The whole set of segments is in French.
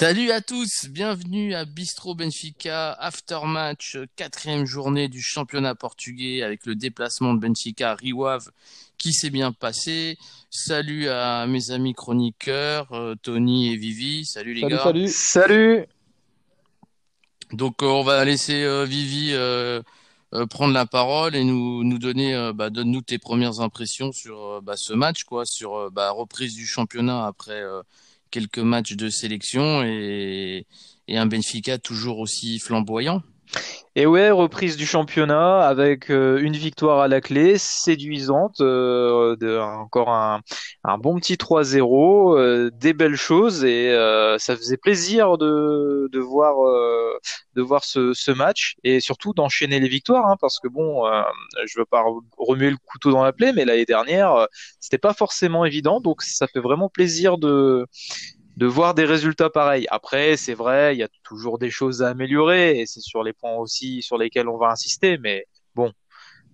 Salut à tous, bienvenue à Bistro Benfica, after-match, quatrième journée du championnat portugais avec le déplacement de Benfica à Riwave qui s'est bien passé. Salut à mes amis chroniqueurs, euh, Tony et Vivi. Salut les gars. Salut. Salut. Donc euh, on va laisser euh, Vivi prendre la parole et nous, nous donner, bah, donne-nous tes premières impressions sur bah, ce match, quoi, sur bah, reprise du championnat après quelques matchs de sélection et, un Benfica toujours aussi flamboyant. Et ouais, reprise du championnat avec euh, une victoire à la clé, séduisante, euh, de, encore un, bon petit 3-0, euh, des belles choses et ça faisait plaisir de, de voir, de voir ce, ce, match et surtout d'enchaîner les victoires hein, parce que bon, je veux pas remuer le couteau dans la plaie, mais l'année dernière c'était pas forcément évident, donc ça fait vraiment plaisir de de voir des résultats pareils. Après, c'est vrai, il y a toujours des choses à améliorer et c'est sur les points aussi sur lesquels on va insister. Mais bon,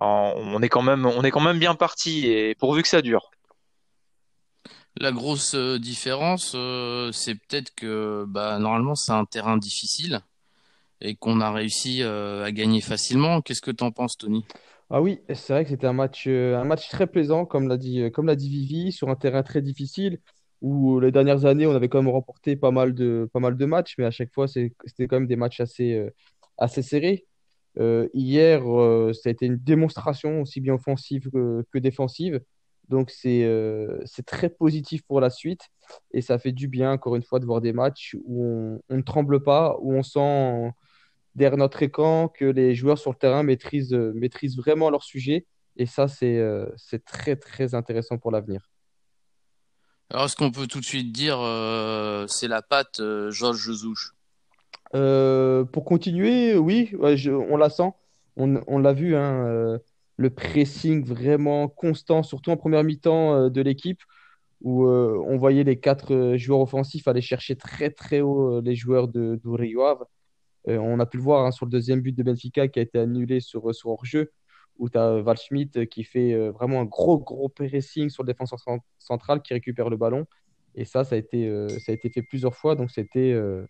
on est quand même, on est quand même bien parti et pourvu que ça dure. La grosse euh, différence, euh, c'est peut-être que bah, normalement c'est un terrain difficile et qu'on a réussi euh, à gagner facilement. Qu'est-ce que tu en penses, Tony? Ah oui, c'est vrai que c'était un match, un match très plaisant, comme l'a dit, comme l'a dit Vivi, sur un terrain très difficile où les dernières années, on avait quand même remporté pas mal de, pas mal de matchs, mais à chaque fois, c'était quand même des matchs assez, euh, assez serrés. Euh, hier, euh, ça a été une démonstration aussi bien offensive que, défensive. Donc, c'est c'est très positif pour la suite. Et ça fait du bien, encore une fois, de voir des matchs où on, on ne tremble pas, où on sent derrière notre écran que les joueurs sur le terrain maîtrisent, maîtrisent vraiment leur sujet. Et ça, c'est c'est très, très intéressant pour l'avenir. Alors, est-ce qu'on peut tout de suite dire euh, c'est la patte euh, Georges Jesus euh, Pour continuer, oui, on la sent. On, l'a vu, hein, le pressing vraiment constant, surtout en première mi-temps de l'équipe, où on voyait les quatre joueurs offensifs aller chercher très très haut les joueurs de, de on a pu le voir hein, sur le deuxième but de Benfica qui a été annulé sur, sur hors-jeu où tu as Val Schmidt qui fait euh, vraiment un gros, gros pressing sur le défenseur central qui récupère le ballon. Et ça, ça a été, euh, ça a été fait plusieurs fois. Donc, c'était euh,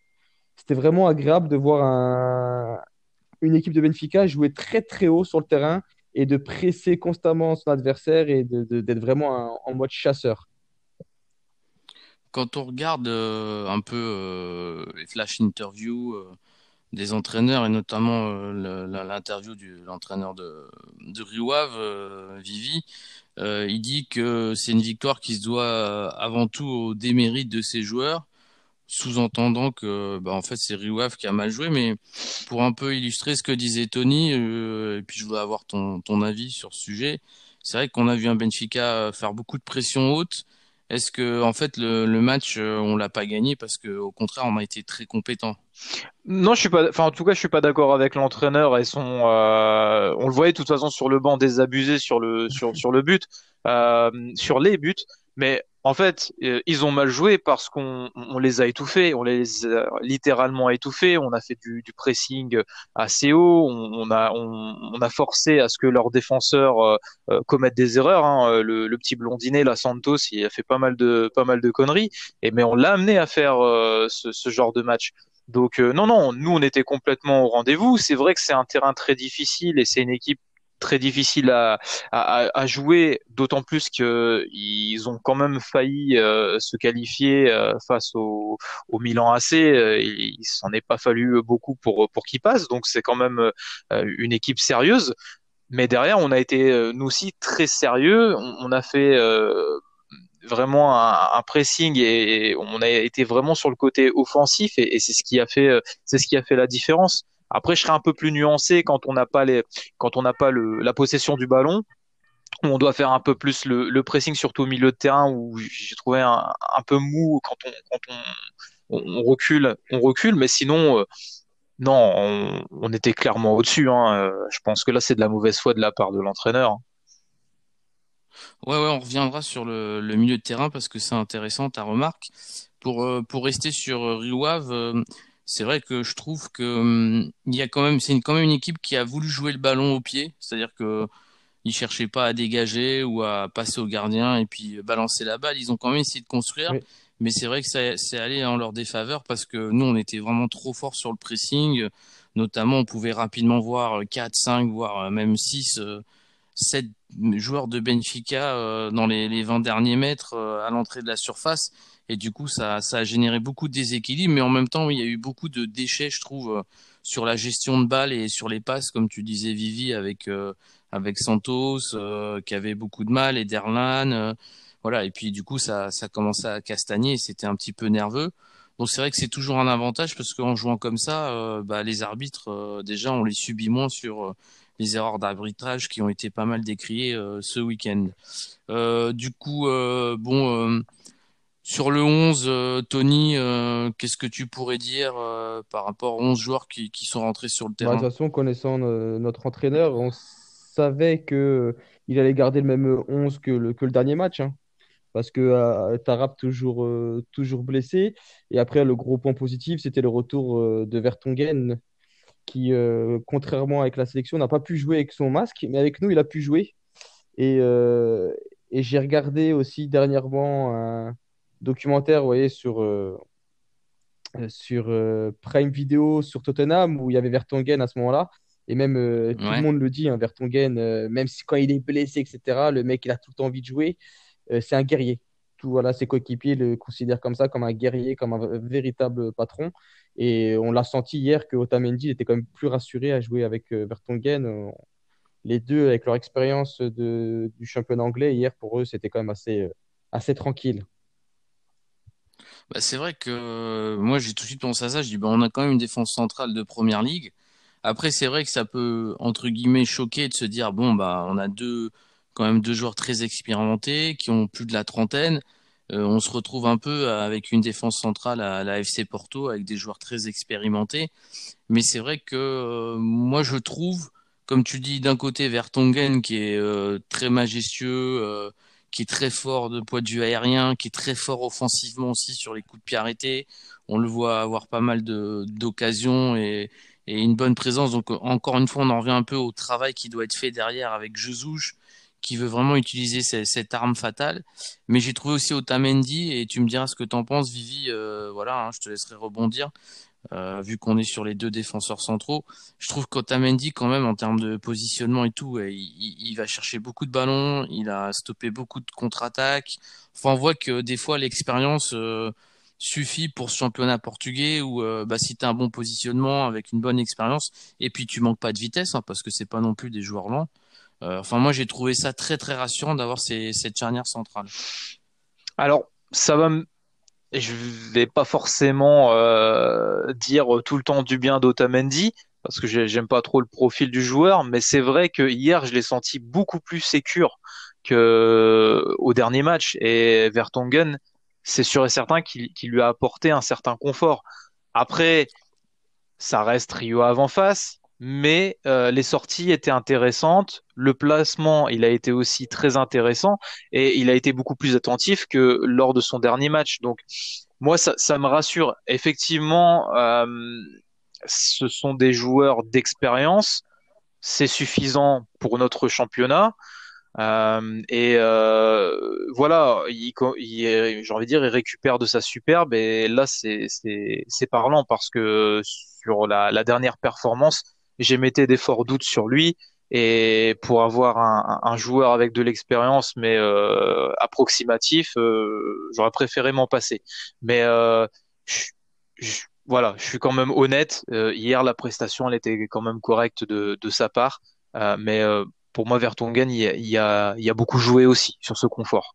vraiment agréable de voir un, une équipe de Benfica jouer très, très haut sur le terrain et de presser constamment son adversaire et d'être vraiment en mode chasseur. Quand on regarde un peu les flash interviews des entraîneurs et notamment euh, l'interview de l'entraîneur de, de Riouave, euh, Vivi, euh, il dit que c'est une victoire qui se doit avant tout au démérite de ses joueurs, sous-entendant que bah, en fait c'est Riouave qui a mal joué, mais pour un peu illustrer ce que disait Tony, et puis je voudrais avoir ton, ton avis sur ce sujet, c'est vrai qu'on a vu un Benfica faire beaucoup de pression haute, est-ce que en fait le, match euh, on l'a pas gagné parce que au contraire on a été très compétent? Non, je suis pas. Enfin, en tout cas, je suis pas d'accord avec l'entraîneur et son. Euh, on le voyait de toute façon sur le banc désabusé sur le sur sur le but, euh, sur les buts. Mais en fait, euh, ils ont mal joué parce qu'on on les a étouffés, on les a littéralement étouffés. On a fait du, du pressing assez haut, on, a on, a forcé à ce que leurs défenseurs euh, euh, commettent des erreurs. Hein. Le, le, petit blondinet, la Santos, il a fait pas mal de pas mal de conneries. Et mais on l'a amené à faire ce, ce, genre de match. Donc non non, nous on était complètement au rendez-vous. C'est vrai que c'est un terrain très difficile et c'est une équipe très difficile à, à, à jouer, d'autant plus qu'ils ont quand même failli euh, se qualifier euh, face au, au, Milan AC. Euh, il, s'en est pas fallu beaucoup pour, pour qu'ils passent, donc c'est quand même une équipe sérieuse. Mais derrière, on a été nous aussi très sérieux. On, on a fait vraiment un, un, pressing et on a été vraiment sur le côté offensif et, et c'est ce qui a fait c'est ce qui a fait la différence. Après, je serais un peu plus nuancé quand on n'a pas les, quand on pas la possession du ballon. Où on doit faire un peu plus le, pressing, surtout au milieu de terrain, où j'ai trouvé un, peu mou quand on, quand on, recule, on recule. Mais sinon, euh, non, on, était clairement au-dessus. Hein. Euh, je pense que là, c'est de la mauvaise foi de la part de l'entraîneur. Hein. Ouais, ouais, on reviendra sur le, milieu de terrain parce que c'est intéressant ta remarque. Pour, euh, pour rester sur Riouave, c'est vrai que je trouve que hum, il y a quand même, c'est quand même une équipe qui a voulu jouer le ballon au pied, c'est-à-dire que ils cherchaient pas à dégager ou à passer au gardien et puis balancer la balle. Ils ont quand même essayé de construire. Mais c'est vrai que c'est allé en leur défaveur parce que nous, on était vraiment trop fort sur le pressing. Notamment, on pouvait rapidement voir 4, 5, voire même 6, 7 joueurs de Benfica dans les, les 20 derniers mètres à l'entrée de la surface. Et du coup, ça, ça a généré beaucoup de déséquilibre. Mais en même temps, il y a eu beaucoup de déchets, je trouve, sur la gestion de balles et sur les passes, comme tu disais, Vivi, avec, avec Santos, qui avait beaucoup de mal, et Derlan. Voilà, et puis du coup, ça, ça commençait à castagner, c'était un petit peu nerveux. Donc c'est vrai que c'est toujours un avantage parce qu'en jouant comme ça, euh, bah, les arbitres, euh, déjà, on les subit moins sur euh, les erreurs d'arbitrage qui ont été pas mal décriées ce week-end. du coup, bon, sur le 11, Tony, qu'est-ce que tu pourrais dire par rapport aux 11 joueurs qui, qui sont rentrés sur le Bah, terrain? de toute façon, connaissant notre entraîneur, on savait que il allait garder le même 11 que le, que le dernier match. hein parce que euh, Tarap toujours, euh, toujours blessé. Et après, le gros point positif, c'était le retour euh, de Vertonghen, qui, euh, contrairement avec la sélection, n'a pas pu jouer avec son masque, mais avec nous, il a pu jouer. Et, euh, et j'ai regardé aussi dernièrement un documentaire, vous voyez, sur, euh, sur Prime Video, sur Tottenham, où il y avait Vertonghen à ce moment-là. Et même tout le monde le dit, hein, Vertonghen, même si quand il est blessé, etc., le mec, il a tout le temps envie de jouer. C'est un guerrier. Tout, voilà, ses coéquipiers le considèrent comme ça, comme un guerrier, comme un véritable patron. Et on l'a senti hier que Otamendi était quand même plus rassuré à jouer avec euh, Vertonghen. Euh, Les deux, avec leur expérience de, du championnat anglais, hier, pour eux, c'était quand même assez, euh, assez tranquille. Bah, c'est vrai que moi, j'ai tout de suite pensé à ça. Je dis, bah, on a quand même une défense centrale de première ligue. Après, c'est vrai que ça peut, entre guillemets, choquer de se dire, bon, bah, on a deux, quand même deux joueurs très expérimentés qui ont plus de la trentaine. Euh, on se retrouve un peu avec une défense centrale à la FC Porto avec des joueurs très expérimentés. Mais c'est vrai que euh, moi, je trouve, comme tu dis, d'un côté, Vertonghen qui est euh, très majestueux, euh, qui est très fort de point de vue aérien, qui est très fort offensivement aussi sur les coups de pied arrêtés. On le voit avoir pas mal d'occasions et, et une bonne présence. Donc encore une fois, on en revient un peu au travail qui doit être fait derrière avec Jesus qui veut vraiment utiliser ce- cette arme fatale. Mais j'ai trouvé aussi Otamendi, et tu me diras ce que t'en penses, Vivi. euh, voilà, hein, je te laisserai rebondir euh, vu qu'on est sur les deux défenseurs centraux. Je trouve qu'Otamendi, quand même, en termes de positionnement et tout, il, va chercher beaucoup de ballons, il a stoppé beaucoup de contre-attaques. Enfin, on voit que des fois, l'expérience euh, suffit pour ce championnat portugais où bah, si tu un bon positionnement avec une bonne expérience, et puis tu manques pas de vitesse, hein, parce que c'est pas non plus des joueurs lents. Euh, enfin, moi, j'ai trouvé ça très, très rassurant d'avoir cette charnière centrale. Alors, ça va me... Je vais pas forcément euh, dire tout le temps du bien d'Otamendi, parce que j'ai- j'aime pas trop le profil du joueur, mais c'est vrai que hier, je l'ai senti beaucoup plus sécure que au dernier match. Et Vertonghen, c'est sûr et certain qu'il lui a apporté un certain confort. Après, ça reste Rio avant face, mais euh, les sorties étaient intéressantes. Le placement, il a été aussi très intéressant et il a été beaucoup plus attentif que lors de son dernier match. Donc, moi, ça, me rassure. Effectivement, euh, ce sont des joueurs d'expérience. C'est suffisant pour notre championnat. Euh, et voilà, il, j'ai envie de dire, il récupère de sa superbe. Et là, c'est parlant parce que sur la dernière performance, j'émettais des forts doutes sur lui. Et pour avoir un, un joueur avec de l'expérience, mais euh, approximatif, euh, j'aurais préféré m'en passer. Mais euh, je- je- voilà, je suis quand même honnête. Euh, hier, la prestation, elle était quand même correcte de, de sa part. Euh, mais euh, pour moi, Vertonghen, il y a, il y a, il y a beaucoup joué aussi sur ce confort.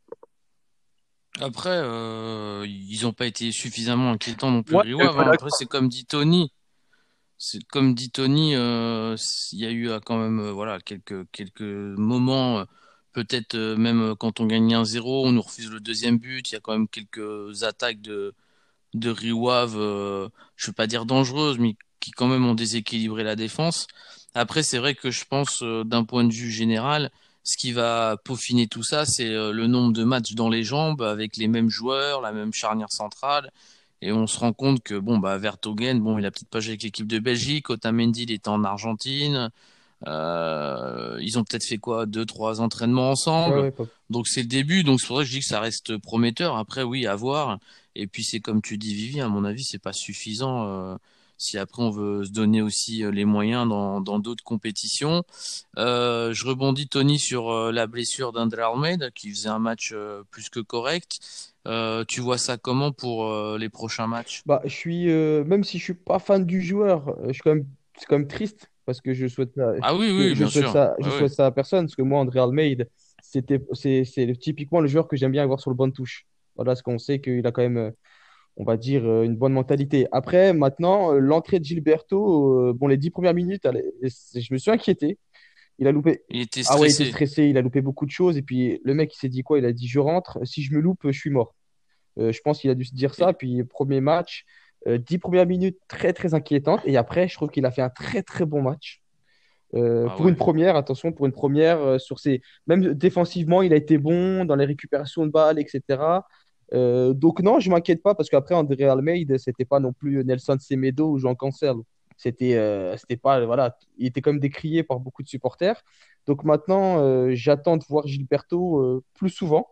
Après, euh, ils n'ont pas été suffisamment inquiétants non plus, Ouais, hein. Après, c'est comme dit Tony. Comme dit Tony, euh, il y a eu euh, quand même euh, voilà quelques quelques moments, peut-être même quand on gagne 1-0, on nous refuse le deuxième but. Il y a quand même quelques attaques de de Riwave, je veux pas dire dangereuses, mais qui quand même ont déséquilibré la défense. Après, c'est vrai que je pense d'un point de vue général, ce qui va peaufiner tout ça, c'est le nombre de matchs dans les jambes avec les mêmes joueurs, la même charnière centrale. Et on se rend compte que bon bah Vertonghen, bon il a peut-être pas joué avec l'équipe de Belgique, Otamendi il était en Argentine, ils ont peut-être fait quoi? Deux trois entraînements ensemble. donc c'est le début. Donc c'est pour ça que je dis que ça reste prometteur. Après oui à voir. Et puis c'est comme tu dis Vivi, à mon avis c'est pas suffisant si après on veut se donner aussi euh, les moyens dans d'autres compétitions. Euh, je rebondis Tony sur euh, la blessure d'André Almeida qui faisait un match plus que correct. tu vois ça comment pour les prochains matchs? Bah, je suis même si je suis pas fan du joueur, je suis quand même c'est quand même triste parce que je souhaite ça. Ah oui oui je bien souhaite sûr. Ça, je souhaite ça à personne parce que moi André Almeida c'était c'est c'est typiquement le joueur que j'aime bien avoir sur le banc de touche. Voilà, ce qu'on sait qu'il a quand même on va dire, euh, une bonne mentalité. Après, maintenant, euh, l'entrée de Gilberto, euh, bon, les dix premières minutes, je me suis inquiété. Il a loupé. Il était stressé. Ah ouais, il était stressé, il a loupé beaucoup de choses. Et puis, le mec, il s'est dit quoi? Il a dit Je rentre, si je me loupe, je suis mort. je pense qu'il a dû se dire ça. Puis, premier match, dix premières minutes très, très inquiétantes. Et après, je trouve qu'il a fait un très, très bon match. Ah pour une première, attention, pour une première, sur ses... même défensivement, il a été bon dans les récupérations de balles, etc. Euh, donc non, je m'inquiète pas parce qu'après André Almeida, c'était pas non plus Nelson Semedo ou Jean Cancel. C'était, euh, c'était pas, voilà, il était quand même décrié par beaucoup de supporters. Donc maintenant, euh, j'attends de voir Gilberto plus souvent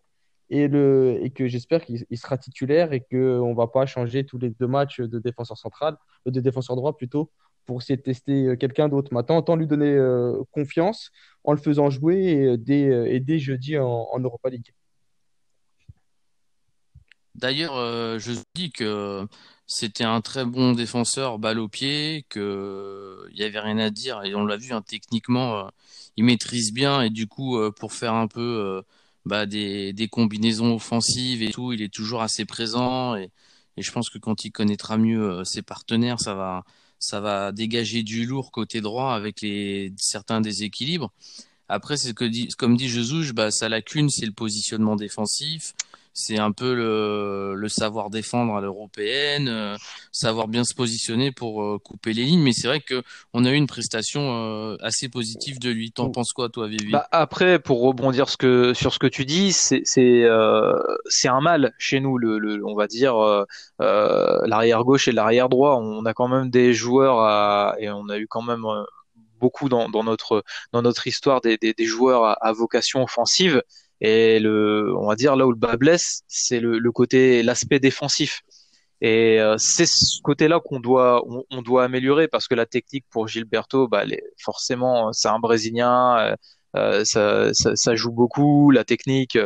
et, le, que j'espère qu'il sera titulaire et qu'on va pas changer tous les deux matchs de défenseur central, de défenseur droit plutôt, pour essayer de tester quelqu'un d'autre. Maintenant, autant lui donner confiance en le faisant jouer dès, et dès jeudi en, en Europa League. D'ailleurs, euh, je dis que c'était un très bon défenseur, balle au pied, qu'il n'y avait rien à dire. Et on l'a vu, hein, techniquement, euh, il maîtrise bien. Et du coup, euh, pour faire un peu bah, des, combinaisons offensives et tout, il est toujours assez présent. Et, je pense que quand il connaîtra mieux ses partenaires, ça va, ça va dégager du lourd côté droit avec les, certains déséquilibres. Après, c'est ce que comme dit Jesus, bah, sa lacune, c'est le positionnement défensif c'est un peu le, savoir défendre à l'européenne, euh, savoir bien se positionner pour euh, couper les lignes. Mais c'est vrai que on a eu une prestation euh, assez positive de lui. T'en penses quoi, toi, Vivi bah, Après, pour rebondir ce que, sur ce que tu dis, c'est c'est un mal chez nous, le, on va dire l'arrière gauche et l'arrière droit. On a quand même des joueurs à, et on a eu quand même beaucoup dans, dans notre dans notre histoire des, des, joueurs à vocation offensive et le, on va dire là où le bas blesse, c'est le, le, côté, l'aspect défensif. Et euh, c'est ce côté-là qu'on doit, on, doit améliorer parce que la technique pour Gilberto, bah, forcément, c'est un Brésilien, euh, euh, ça, ça, ça, joue beaucoup. La technique,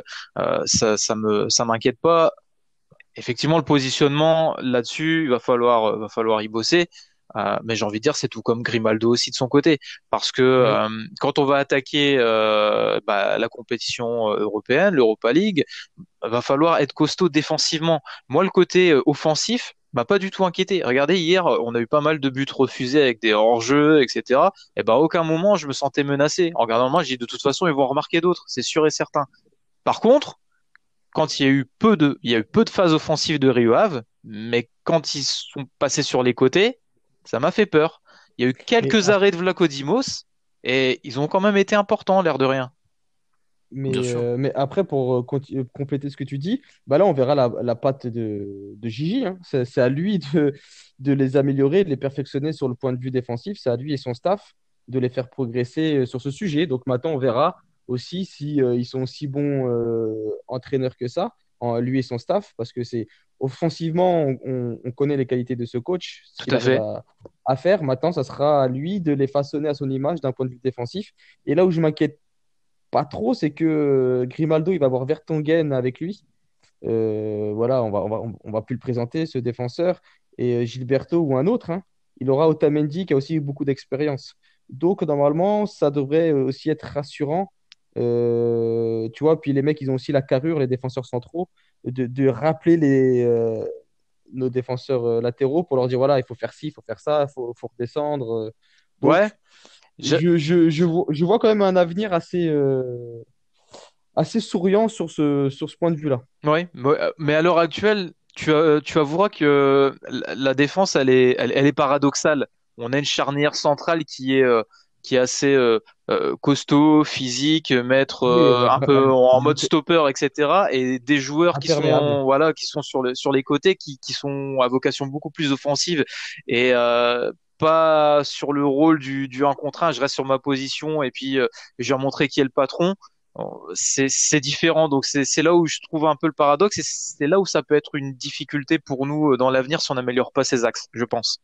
ça, ça me, ça m'inquiète pas. Effectivement, le positionnement là-dessus, il va falloir, va falloir y bosser. Euh, mais j'ai envie de dire, c'est tout comme Grimaldo aussi de son côté, parce que euh, quand on va attaquer euh, bah, la compétition européenne, l'Europa League, va falloir être costaud défensivement. Moi, le côté offensif, m'a pas du tout inquiété. Regardez, hier, on a eu pas mal de buts refusés avec des hors-jeux, etc. Et ben, à aucun moment, je me sentais menacé. En regardant match, j'ai dit de toute façon, ils vont remarquer d'autres, c'est sûr et certain. Par contre, quand il y a eu peu de, il y a eu peu de phases offensives de Rio Ave, mais quand ils sont passés sur les côtés, ça m'a fait peur. Il y a eu quelques arrêts de Vlacodimos et ils ont quand même été importants, l'air de rien. Mais, euh, mais après, pour euh, euh, compléter ce que tu dis, bah là, on verra la, la patte de, de Gigi. Hein. C'est à lui de, de les améliorer, de les perfectionner sur le point de vue défensif. C'est à lui et son staff de les faire progresser sur ce sujet. Donc maintenant, on verra aussi si ils sont aussi bons entraîneurs que ça, en, lui et son staff, parce que c'est offensivement, on, connaît les qualités de ce coach, ce qu'il a à, faire. Maintenant, ça sera à lui de les façonner à son image d'un point de vue défensif. Et là où je m'inquiète pas trop, c'est que euh, Grimaldo, il va avoir Vertonghen avec lui. Euh, voilà, on va, on va, on va plus le présenter, ce défenseur. Et euh, Gilberto ou un autre, hein. il aura Otamendi qui a aussi beaucoup d'expérience. Donc, normalement, ça devrait aussi être rassurant. tu vois, puis les mecs, ils ont aussi la carrure, les défenseurs centraux de, rappeler les, euh, nos défenseurs euh, latéraux pour leur dire voilà, il faut faire ci, il faut faire ça, il faut, faut redescendre. Euh. ouais. Je... Je, je, vois, quand même un avenir assez, assez souriant sur ce, sur ce point de vue-là. Oui, mais à l'heure actuelle, tu, tu avoueras que la défense, elle est, elle, elle, est paradoxale. On a une charnière centrale qui est qui est assez euh, euh, costaud, physique, mettre euh, un peu en mode stopper, etc. Et des joueurs qui sont voilà, qui sont sur le sur les côtés, qui qui sont à vocation beaucoup plus offensive et pas sur le rôle du, du 1 contre 1, je reste sur ma position et puis je vais montrer qui est le patron. C'est différent, donc c'est là où je trouve un peu le paradoxe et c'est là où ça peut être une difficulté pour nous dans l'avenir si on n'améliore pas ces axes, je pense.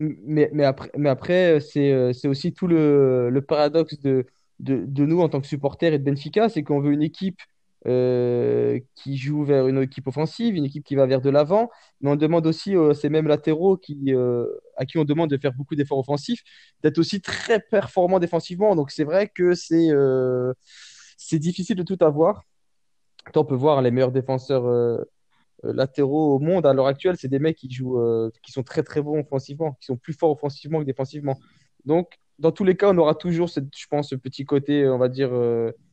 Mais, après, mais après c'est aussi tout le, paradoxe de, nous en tant que supporters et de Benfica, c'est qu'on veut une équipe euh, qui joue vers une équipe offensive, une équipe qui va vers de l'avant. Mais on demande aussi à ces mêmes latéraux euh, à qui on demande de faire beaucoup d'efforts offensifs, d'être aussi très performants défensivement. Donc c'est vrai que euh, c'est difficile de tout avoir. On peut voir les meilleurs défenseurs latéraux au monde à l'heure actuelle, c'est des mecs qui jouent, qui sont très très bons offensivement, qui sont plus forts offensivement que défensivement. Donc dans tous les cas, on aura toujours, je pense, ce petit côté, on va dire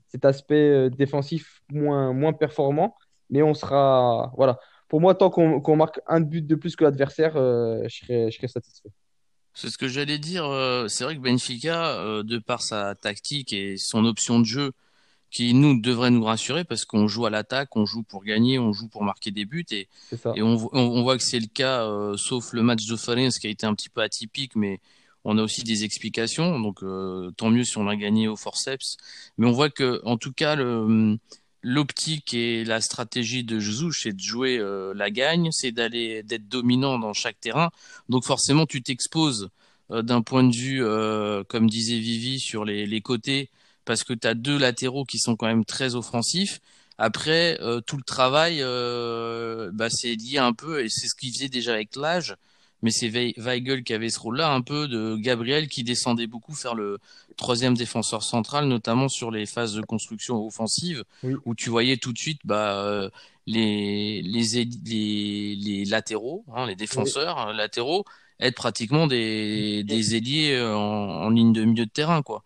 cet aspect euh, défensif moins, moins performant. Mais on sera. Voilà. Pour moi, tant qu'on marque un but de plus que l'adversaire, euh, je, serai, je serai satisfait. C'est ce que j'allais dire. Euh, c'est vrai que Benfica, de par sa tactique et son option de jeu, qui nous devrait nous rassurer parce qu'on joue à l'attaque, on joue pour gagner, on joue pour marquer des buts et, et on, on, voit que c'est le cas, sauf le match de Falens qui a été un petit peu atypique, mais on a aussi des explications, donc euh, tant mieux si on a gagné au forceps. Mais on voit que, en tout cas, l'optique et la stratégie de Jesus, c'est de jouer euh, la gagne, c'est d'aller d'être dominant dans chaque terrain. Donc forcément, tu t'exposes euh, d'un point de vue, comme disait Vivi, sur les, côtés, parce que tu as deux latéraux qui sont quand même très offensifs. Après, tout le travail, bah, c'est lié un peu, et c'est ce qu'il faisait déjà avec l'âge, mais c'est Weigel qui avait ce rôle-là, un peu de Gabriel qui descendait beaucoup faire le troisième défenseur central, notamment sur les phases de construction offensive, où tu voyais tout de suite bah, euh, les, les, les, les, latéraux, hein, les défenseurs latéraux, être pratiquement des, des ailiers euh, en, en, ligne de milieu de terrain. quoi.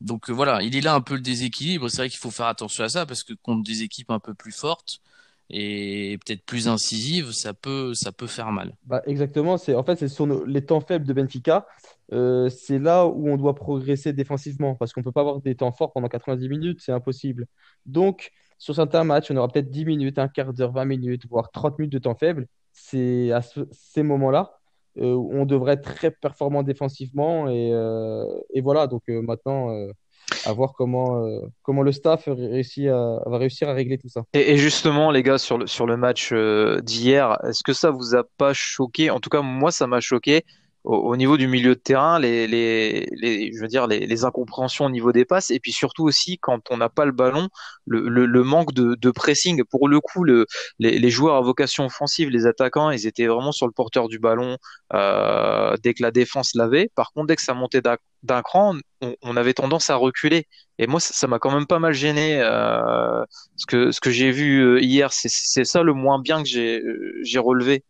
Donc euh, voilà, il est là un peu le déséquilibre. C'est vrai qu'il faut faire attention à ça, parce que contre des équipes un peu plus fortes, et peut-être plus incisive, ça peut, ça peut faire mal. Bah, exactement, c'est en fait c'est sur les temps faibles de Benfica, euh, c'est là où on doit progresser défensivement parce qu'on peut pas avoir des temps forts pendant 90 minutes, c'est impossible. Donc sur certains matchs, on aura peut-être 10 minutes, un quart d'heure, 20 minutes, voire 30 minutes de temps faible. C'est à ces moments-là on devrait être très performant défensivement et, euh, voilà. Donc maintenant à voir comment, euh, comment le staff va réussir à régler tout ça. Et, justement, les gars, sur le, sur le match euh, d'hier, est-ce que ça vous a pas choqué? En tout cas, moi, ça m'a choqué au, niveau du milieu de terrain, les, les, les je veux dire, les, les, incompréhensions au niveau des passes, et puis surtout aussi quand on n'a pas le ballon, le, le, le manque de, de, pressing. Pour le coup, le, les, les, joueurs à vocation offensive, les attaquants, ils étaient vraiment sur le porteur du ballon euh, dès que la défense l'avait. Par contre, dès que ça montait d'un cran, on, on, avait tendance à reculer. Et moi, ça m'a quand même pas mal gêné. Euh, ce que, ce que j'ai vu euh, hier, c'est ça le moins bien que j'ai euh, relevé.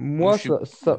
Moi, ça, ça,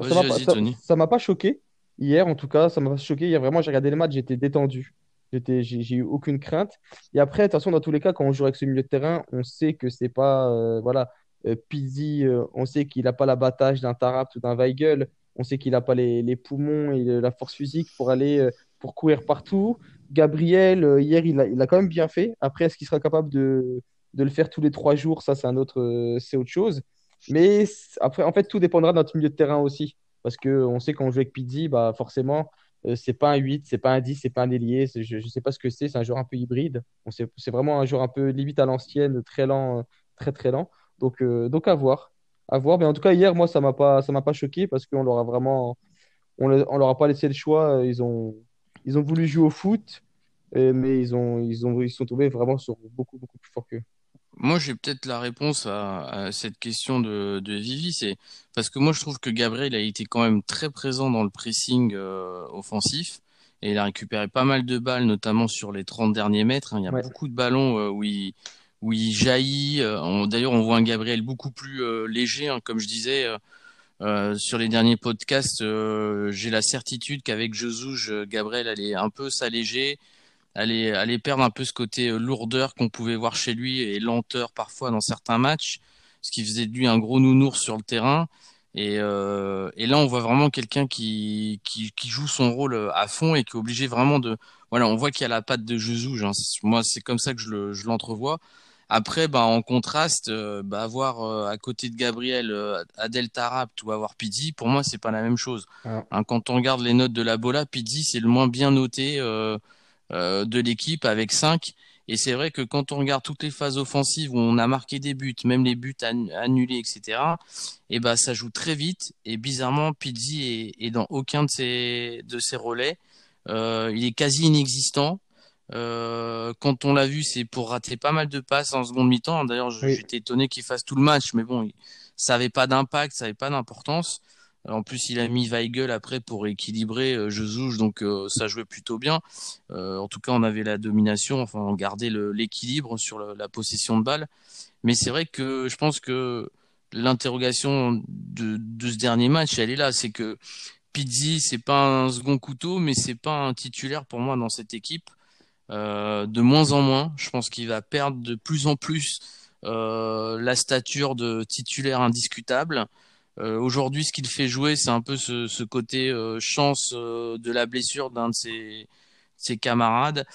ça m'a pas, choqué. Hier, en tout cas, ça m'a pas choqué. Hier, vraiment, j'ai regardé les matchs, j'étais détendu. J'ai, eu aucune crainte. Et après, de toute façon, dans tous les cas, quand on joue avec ce milieu de terrain, on sait que c'est pas. Euh, voilà, euh, Pizzi, euh, on sait qu'il n'a pas l'abattage d'un Tarapt ou d'un Weigel. On sait qu'il n'a pas les, les, poumons et la force physique pour aller pour courir partout. Gabriel, hier, il a, il a quand même bien fait. Après, est-ce qu'il sera capable de, de le faire tous les trois jours? Ça, c'est un autre, c'est autre chose. Mais après, en fait, tout dépendra de notre milieu de terrain aussi. Parce qu'on sait qu'on joue avec Pizzi, bah forcément, euh, c'est pas un 8, c'est pas un 10, c'est pas un ailier. Je ne sais pas ce que c'est. C'est un joueur un peu hybride. C'est vraiment un joueur un peu limite à l'ancienne, très lent, très très lent. Donc, euh, donc à voir. À voir. Mais en tout cas, hier, moi, ça m'a pas, m'a pas choqué parce qu'on leur a vraiment, leur a pas laissé le choix. Ils ont, ils ont voulu jouer au foot, mais ils ont, ils ont, ils sont tombés vraiment sur beaucoup, beaucoup plus fort qu'eux. Moi, j'ai peut-être la réponse à, cette question de, de Vivi, c'est parce que moi, je trouve que Gabriel a été quand même très présent dans le pressing euh, offensif et il a récupéré pas mal de balles, notamment sur les 30 derniers mètres. Hein. Il y a beaucoup de ballons euh, où, il, où il jaillit. Euh, d'ailleurs, on voit un Gabriel beaucoup plus léger, hein, comme je disais. sur les derniers podcasts, j'ai la certitude qu'avec Jesus, Gabriel allait un peu s'alléger aller, aller perdre un peu ce côté euh, lourdeur qu'on pouvait voir chez lui et lenteur parfois dans certains matchs, ce qui faisait de lui un gros nounours sur le terrain. Et, euh, et là, on voit vraiment quelqu'un qui, qui, qui, joue son rôle euh, à fond et qui est obligé vraiment de. Voilà, on voit qu'il y a la patte de Jesus. Hein. Moi, c'est comme ça que je l'entrevois. Après, bah, en contraste, euh, bah, avoir euh, à côté de Gabriel euh, Adel Tarabt ou avoir Pizzi, pour moi, c'est pas la même chose. Ah. Hein, quand on regarde les notes de la Bola, Pizzi, c'est le moins bien noté de l'équipe avec 5. Et c'est vrai que quand on regarde toutes les phases offensives où on a marqué des buts, même les buts annulés, etc., et bah, ça joue très vite. Et bizarrement, Pizzi est, est dans aucun de ses, de ses relais. il est quasi inexistant. Euh, quand on l'a vu, c'est pour rater pas mal de passes en seconde mi-temps. D'ailleurs, j'étais étonné qu'il fasse tout le match, mais bon, ça n'avait pas d'impact, ça n'avait pas d'importance. En plus, il a mis Weigel après pour équilibrer euh, Jezouche, donc euh, ça jouait plutôt bien. en tout cas, on avait la domination, enfin, on gardait l'équilibre sur la possession de balle. Mais c'est vrai que je pense que l'interrogation de, de, ce dernier match, elle est là. C'est que Pizzi, c'est pas un second couteau, mais c'est pas un titulaire pour moi dans cette équipe. Euh, de moins en moins. Je pense qu'il va perdre de plus en plus euh, la stature de titulaire indiscutable. Euh, aujourd'hui, ce qu'il fait jouer, c'est un peu ce, côté chance de la blessure d'un de ses, ses, camarades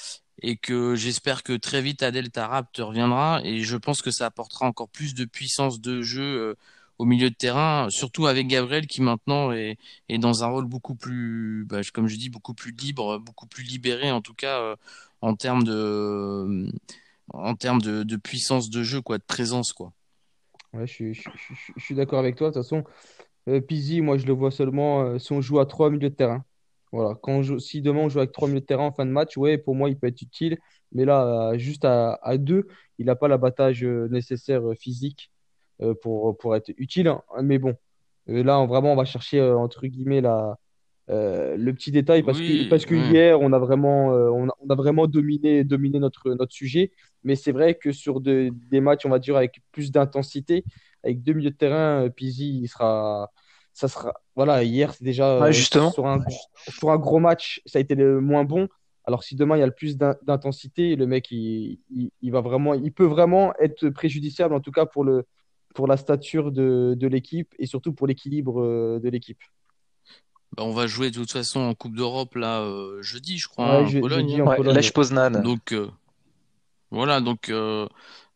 et que j'espère que très vite Adel Tarabt reviendra et je pense que ça apportera encore plus de puissance de jeu au milieu de terrain, surtout avec Gabriel qui maintenant est, est dans un rôle beaucoup plus, bah, comme je dis, beaucoup plus libre, beaucoup plus libéré en tout cas en termes de, en termes de, de, puissance de jeu, quoi, de présence, quoi. Ouais, je, je, je, suis d'accord avec toi. De toute façon, euh, Pizzi, moi, je le vois seulement euh, si on joue à trois milieux de terrain. Voilà. Quand si demain on joue avec trois milieux de terrain en fin de match, ouais, pour moi, il peut être utile. Mais là, euh, juste à, à, deux, il n'a pas l'abattage nécessaire physique pour, pour être utile. Hein. Mais bon, là, on, vraiment, on va chercher, entre guillemets, la, euh, le petit détail parce que parce que hier on a vraiment euh, on, a, vraiment dominé dominé notre notre sujet mais c'est vrai que sur des matchs on va dire avec plus d'intensité avec deux milieux de terrain euh, Pizzi il sera ça sera voilà hier c'est déjà justement. sur un sur un gros match ça a été le moins bon alors si demain il y a le plus d'intensité le mec il, il, va vraiment il peut vraiment être préjudiciable en tout cas pour le pour la stature de, de l'équipe et surtout pour l'équilibre de l'équipe bah, on va jouer de toute façon en Coupe d'Europe là euh, jeudi, je crois, en Pologne. Lech Poznan. Donc euh, voilà, donc euh,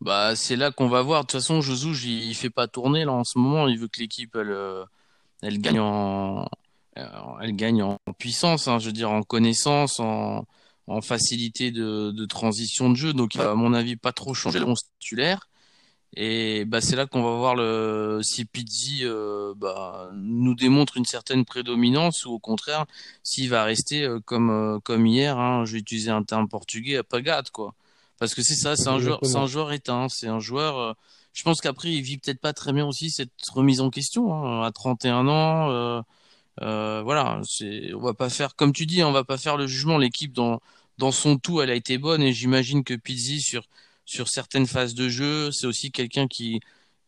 bah c'est là qu'on va voir. De toute façon, Josu, il, il fait pas tourner là en ce moment. Il veut que l'équipe elle, elle gagne en elle gagne en puissance, hein, je veux dire en connaissance, en, en facilité de, de transition de jeu. Donc il va à mon avis pas trop changer le titulaire. Et bah, c'est là qu'on va voir le, si Pizzi euh, bah, nous démontre une certaine prédominance ou au contraire s'il va rester euh, comme, euh, comme hier, hein, je vais utiliser un terme portugais, à pagade quoi. Parce que c'est ça, c'est un joueur, c'est un joueur éteint, c'est un joueur. je pense qu'après il vit peut-être pas très bien aussi cette remise en question hein, à 31 ans. voilà, c'est, on va pas faire comme tu dis, on va pas faire le jugement. L'équipe dans dans son tout, elle a été bonne et j'imagine que Pizzi sur sur certaines phases de jeu. C'est aussi quelqu'un qui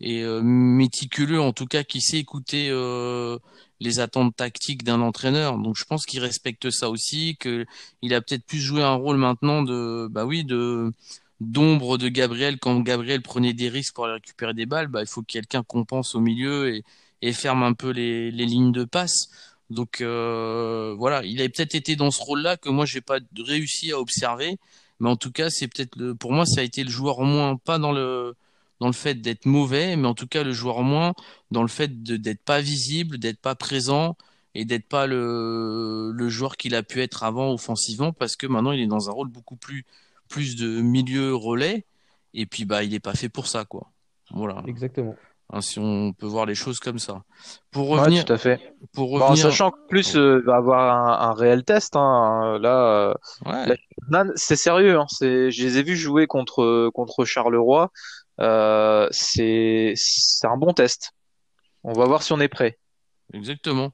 est euh, méticuleux, en tout cas qui sait écouter euh, les attentes tactiques d'un entraîneur. Donc je pense qu'il respecte ça aussi, que il a peut-être pu jouer un rôle maintenant de, bah oui, de d'ombre de Gabriel quand Gabriel prenait des risques pour aller récupérer des balles. Bah il faut que quelqu'un compense au milieu et, et ferme un peu les, les lignes de passe. Donc euh, voilà, il a peut-être été dans ce rôle-là que moi j'ai pas réussi à observer. Mais en tout cas, c'est peut-être pour moi, ça a été le joueur au moins, pas dans le, dans le fait d'être mauvais, mais en tout cas, le joueur moins dans le fait d'être pas visible, d'être pas présent et d'être pas le, le joueur qu'il a pu être avant offensivement parce que maintenant, il est dans un rôle beaucoup plus, plus de milieu relais. Et puis, bah, il est pas fait pour ça, quoi. Voilà. Exactement. Hein, si on peut voir les choses comme ça. Pour revenir, tout à fait. Pour revenir... sachant que plus euh, va avoir un, réel test. Hein, là, euh, c'est sérieux. Hein, c'est, je les ai vus jouer contre contre Charleroi. Euh, c'est un bon test. On va voir si on est prêt. Exactement.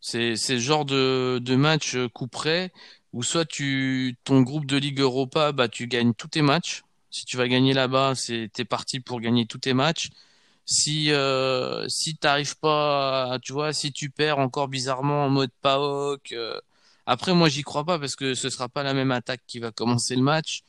C'est le genre de de match euh, coup près où soit tu ton groupe de Ligue Europa, bah tu gagnes tous tes matchs. Si tu vas gagner là-bas, c'est t'es parti pour gagner tous tes matchs si euh, si t'arrives pas, tu vois, si tu perds encore bizarrement en mode PAOK. Euh, après, moi, j'y crois pas parce que ce sera pas la même attaque qui va commencer le match.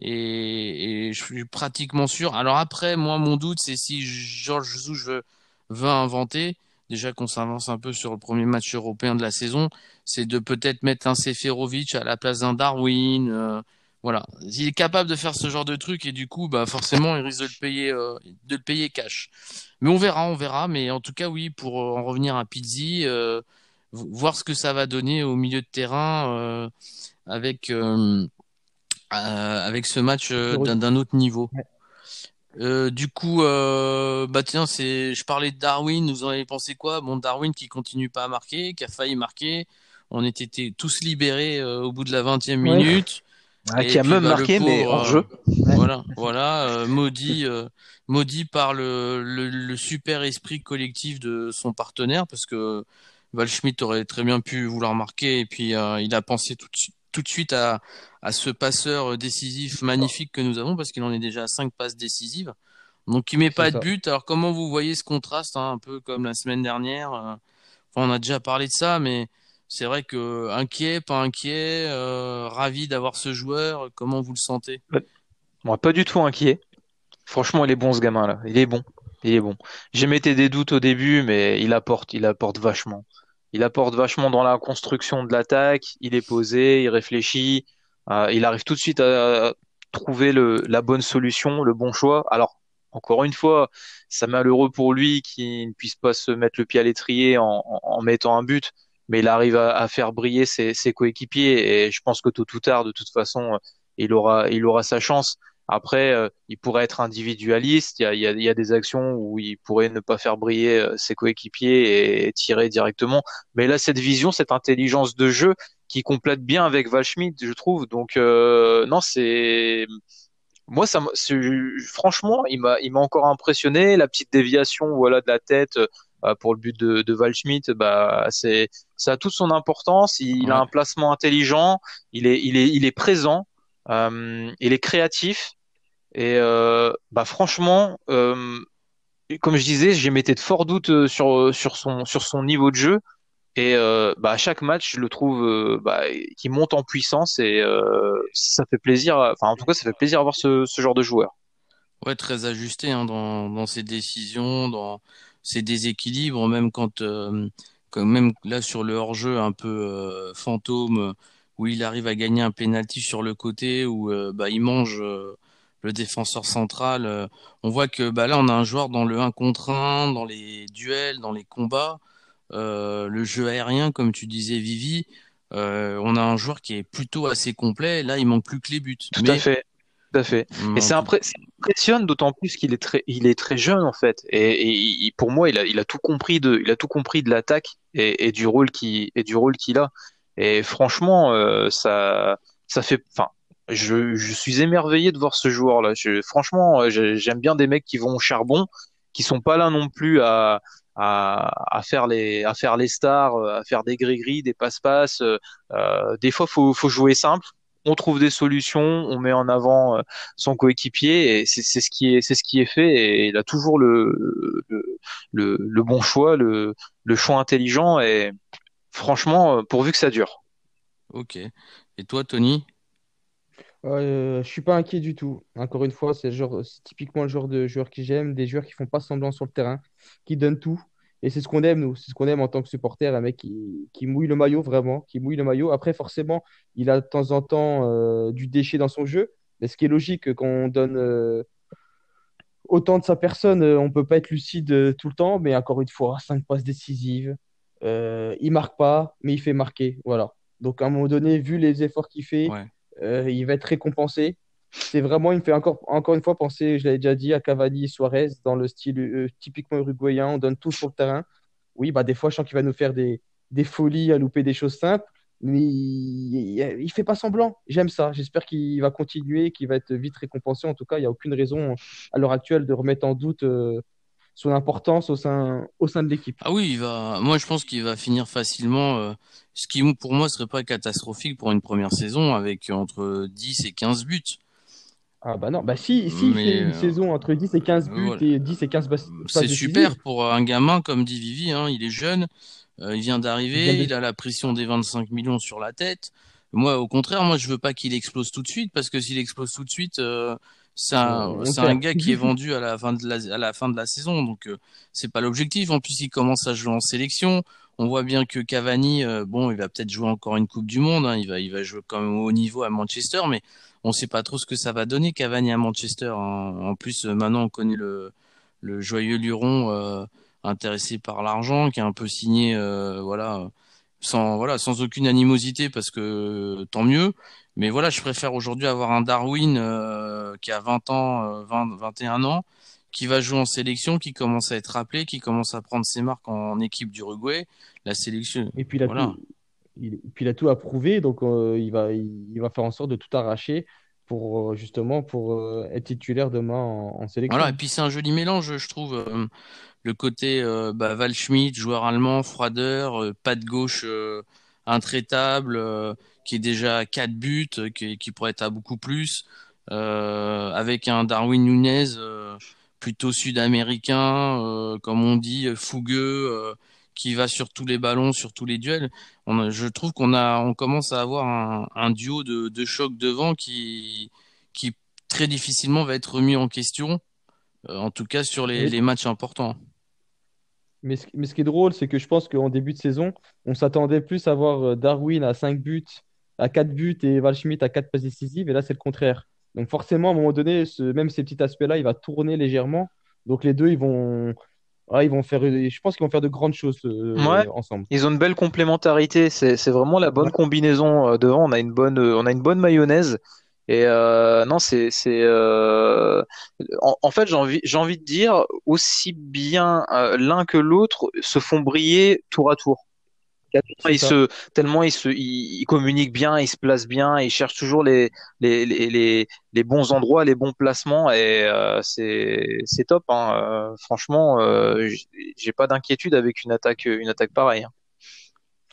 Et, je suis pratiquement sûr. Alors après, moi, mon doute, c'est si Georges Jesus veut, inventer, déjà qu'on s'avance un peu sur le premier match européen de la saison, c'est de peut-être mettre un Seferovic à la place d'un Darwin. Euh, Voilà, il est capable de faire ce genre de truc et du coup, bah forcément, il risque de le payer, euh, de le payer cash. Mais on verra, on verra. Mais en tout cas, oui, pour en revenir à Pizzi, euh, voir ce que ça va donner au milieu de terrain euh, avec avec ce match d'un autre niveau. du coup, bah tiens, c'est, je parlais de Darwin. Vous en avez pensé quoi? Bon, Darwin qui continue pas à marquer, qui a failli marquer. On était tous libérés au bout de la 20e minute. Ah, qui a même bah, marqué, mais hors jeu. Voilà, voilà, euh, maudit, euh, maudit par le, le, super esprit collectif de son partenaire, parce que Valschmidt aurait très bien pu vouloir marquer, et puis euh, il a pensé tout de, tout de suite à, à ce passeur décisif magnifique que nous avons, parce qu'il en est déjà à cinq passes décisives. Donc il met pas de but. Alors comment vous voyez ce contraste, hein, un peu comme la semaine dernière enfin, On a déjà parlé de ça, mais c'est vrai que inquiet, pas inquiet, euh, ravi d'avoir ce joueur. Comment vous le sentez? Moi, pas du tout inquiet. Franchement, il est bon ce gamin-là. Il est bon. Il est bon. J'émettais des doutes au début, mais il apporte, il apporte vachement. Il apporte vachement dans la construction de l'attaque. Il est posé, il réfléchit. Euh, il arrive tout de suite à trouver le, la bonne solution, le bon choix. Alors, encore une fois, ça malheureux pour lui qu'il ne puisse pas se mettre le pied à l'étrier en, en mettant un but mais il arrive à, faire briller ses, coéquipiers et je pense que tôt ou tard, de toute façon, il aura, il aura sa chance. Après, euh, il pourrait être individualiste. Il y, a, il, y a, des actions où il pourrait ne pas faire briller euh, ses coéquipiers et, tirer directement. Mais là, cette vision, cette intelligence de jeu qui complète bien avec Valschmidt, je trouve. Donc, euh, non, c'est moi, ça, franchement, il m'a, il m'a encore impressionné. La petite déviation, voilà, de la tête euh, pour le but de, de Val bah, c'est, ça a toute son importance. Il, a un placement intelligent, il est, il est, il est présent, euh, il est créatif. Et euh, bah, franchement, euh, comme je disais, j'ai mettais de forts doutes euh, sur, sur, son, sur son niveau de jeu. Et bah, à chaque match, je le trouve bah, qui monte en puissance et ça fait plaisir. Enfin, en tout cas, ça fait plaisir d'avoir ce, ce genre de joueur. Ouais, très ajusté hein, dans, dans ses décisions, dans, c'est déséquilibre, même quand, euh, même là sur le hors-jeu un peu fantôme, où il arrive à gagner un penalty sur le côté, où bah, il mange le défenseur central. on voit que bah, là, on a un joueur dans le 1 contre 1, dans les duels, dans les combats, le jeu aérien, comme tu disais, Vivi. on a un joueur qui est plutôt assez complet. Là, il manque plus que les buts. Tout à fait. Tout à fait. Et c'est impressionne d'autant plus qu'il est très, il est très jeune en fait. Et, et, pour moi, il a, il a tout compris de, il a tout compris de l'attaque et, et, du rôle qui, et du rôle qu'il a. Et franchement, euh, ça, ça fait, enfin, je, je suis émerveillé de voir ce joueur-là. franchement, euh, j'aime bien des mecs qui vont au charbon, qui sont pas là non plus à, à, à, faire les à faire les stars, à faire des gris-gris, des passe-passe. Euh, des fois, faut faut jouer simple on trouve des solutions, on met en avant euh, son coéquipier et c'est ce qui est c'est ce qui est fait et il a toujours le le, le, bon choix, le, le choix intelligent et franchement euh, pourvu que ça dure. Ok. Et toi, Tony? Euh, Je suis pas inquiet du tout. Encore une fois, c'est typiquement le genre de joueur que j'aime, des joueurs qui font pas semblant sur le terrain, qui donnent tout. Et c'est ce qu'on aime, nous. C'est ce qu'on aime en tant que supporter, un mec qui, mouille le maillot, vraiment, qui mouille le maillot. Après, forcément, il a de temps en temps euh, du déchet dans son jeu. Mais ce qui est logique, quand on donne euh, autant de sa personne, euh, on peut pas être lucide tout le temps. Mais encore une fois, cinq passes décisives. il marque pas, mais il fait marquer. Voilà. Donc, à un moment donné, vu les efforts qu'il fait, il va être récompensé c'est vraiment, il me fait encore, encore une fois penser, je l'avais déjà dit, à Cavani et Suarez dans le style euh, typiquement uruguayen. On donne tout sur le terrain. Oui, bah, des fois, je sens qu'il va nous faire des, des folies à louper des choses simples, mais il, il, fait pas semblant. J'aime ça. J'espère qu'il va continuer, qu'il va être vite récompensé. En tout cas, il n'y a aucune raison à l'heure actuelle de remettre en doute euh, son importance au sein, au sein de l'équipe. Ah oui, il va. Moi, je pense qu'il va finir facilement. Euh, ce qui, pour moi, serait pas catastrophique pour une première saison avec entre 10 et 15 buts. Ah bah non, bah si, si il fait une euh, saison entre 10 et 15 buts et 10 et 15 passes C'est super pour un gamin comme dit Vivi, hein, il est jeune, euh, il vient d'arriver, il, a la pression des 25 millions sur la tête. Moi, au contraire, moi je veux pas qu'il explose tout de suite parce que s'il explose tout de suite, euh, c'est un, un, gars qui est vendu à la fin de la, à la fin de la saison, donc c'est pas l'objectif. En plus, il commence à jouer en sélection. on voit bien que Cavani, euh, bon, il va peut-être jouer encore une Coupe du Monde, hein, il va, il va jouer quand même au haut niveau à Manchester, mais on ne sait pas trop ce que ça va donner Cavani à Manchester. Hein. En plus, euh, maintenant, on connaît le, le joyeux Luron euh, intéressé par l'argent, qui a un peu signé, voilà, sans, voilà, sans aucune animosité, parce que tant mieux. Mais voilà, je préfère aujourd'hui avoir un Darwin qui a 20 ans, 20, 21 ans qui va jouer en sélection, qui commence à être rappelé, qui commence à prendre ses marques en équipe d'Uruguay. La sélection. Et puis il a, tout, il, puis il a tout approuvé, donc euh, il, va, il, va faire en sorte de tout arracher pour euh, justement pour euh, être titulaire demain en, sélection. Voilà, et puis c'est un joli mélange, je trouve. le côté bah, Val Schmidt, joueur allemand, froideur, pas de gauche intraitable, qui est déjà à 4 buts, qui, qui, pourrait être à beaucoup plus, avec un Darwin Nunez plutôt sud-américain, euh, comme on dit, fougueux, euh, qui va sur tous les ballons, sur tous les duels. On je trouve qu'on a, on commence à avoir un, un duo de, de choc devant qui, qui très difficilement va être remis en question, euh, en tout cas sur les, les matchs importants. Mais ce, mais ce, qui est drôle, c'est que je pense qu'en début de saison, on s'attendait plus à voir Darwin à 5 buts, à 4 buts et Val Schmidt à 4 passes décisives, et là c'est le contraire. Donc forcément, à un moment donné, même ces petits aspects-là, il va tourner légèrement. Donc les deux, ils vont, ils vont faire, je pense qu'ils vont faire de grandes choses euh, ensemble. Ils ont une belle complémentarité. C'est vraiment la bonne combinaison euh, devant. On a une bonne, on a une bonne mayonnaise. Et euh, non, c'est, en, fait, j'ai envie, j'ai envie de dire aussi bien l'un que l'autre se font briller tour à tour. Il se, tellement il se, il, communique bien, il se place bien, il cherche toujours les, les, les, les, bons endroits, les bons placements et euh, c'est, c'est top. Hein. Euh, franchement, euh, j'ai pas d'inquiétude avec une attaque, une attaque pareille. Hein.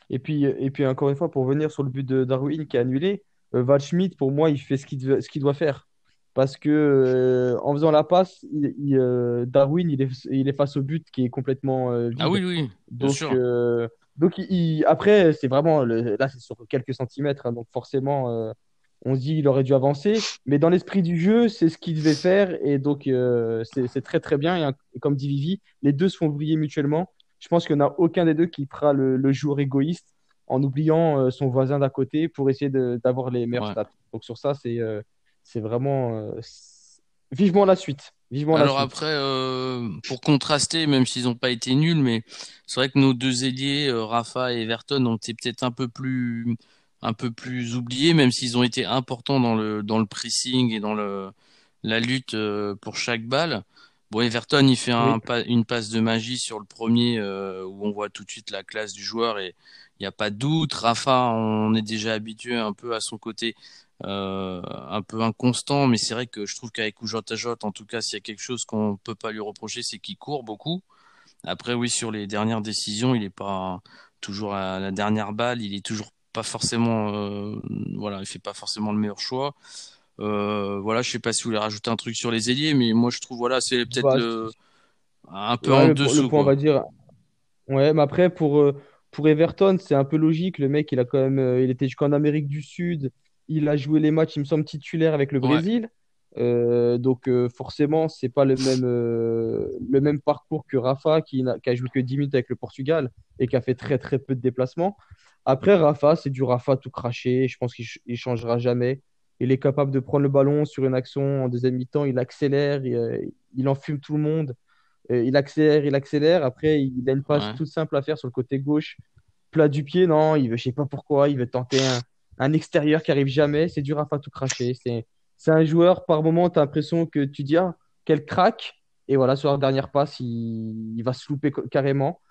Et puis, et puis encore une fois, pour venir sur le but de Darwin qui est annulé, Val Schmidt, pour moi, il fait ce qu'il, ce qu'il doit faire. Parce que en faisant la passe, il, Darwin, il est, il est face au but qui est complètement vide. Ah oui, oui, bien Donc, sûr donc après, c'est vraiment là, c'est sur quelques centimètres, hein, donc forcément, euh, on se dit il aurait dû avancer. Mais dans l'esprit du jeu, c'est ce qu'il devait faire, et donc euh, c'est très très bien. Et, comme dit Vivi, les deux se font briller mutuellement. Je pense qu'il n'y en a aucun des deux qui fera le, le joueur égoïste en oubliant euh, son voisin d'à côté pour essayer d'avoir les meilleurs stats. Donc sur ça, c'est c'est vraiment vivement la suite. Alors après, euh, pour contraster, même s'ils n'ont pas été nuls, mais c'est vrai que nos deux ailiers, euh, Rafa et Everton, ont été peut-être un peu plus un peu plus oubliés, même s'ils ont été importants dans le dans le pressing et dans le la lutte euh, pour chaque balle. Bon, Everton, il fait un, une passe de magie sur le premier où on voit tout de suite la classe du joueur et il n'y a pas de doute. Rafa, on est déjà habitué un peu à son côté euh, un peu inconstant, mais c'est vrai que je trouve qu'avec Oujotajot, en tout cas, s'il y a quelque chose qu'on peut pas lui reprocher, c'est qu'il court beaucoup. Après, oui, sur les dernières décisions, il est pas toujours à la dernière balle, il est toujours pas forcément, euh, voilà, il fait pas forcément le meilleur choix. Euh, voilà, je sais pas si vous voulez rajouter un truc sur les ailiers, mais moi je trouve voilà, c'est peut-être bah, un peu en dessous. Le point, on va dire. Ouais, mais après pour pour Everton, c'est un peu logique. Le mec, il a quand même, il était jusqu'en Amérique du Sud. Il a joué les matchs, il me semble, titulaire avec le Brésil. Euh, donc euh, forcément, c'est pas le même, euh, le même parcours que Rafa qui, n'a, qui a joué que 10 minutes avec le Portugal et qui a fait très très peu de déplacements. Après, Rafa, c'est du Rafa tout craché. Je pense qu'il ne changera jamais. Il est capable de prendre le ballon sur une action en deuxième mi-temps. Il accélère, il, il enfume tout le monde. il accélère, il accélère. Après, il a une passe toute simple à faire sur le côté gauche. Plat du pied, non, il veut, je sais pas pourquoi, il veut tenter un, un extérieur qui arrive jamais. C'est du Rafa tout cracher. C'est, c'est un joueur, par moment, tu as l'impression que tu dis, ah, quel crack. Et voilà, sur la dernière passe, il, va se louper carrément.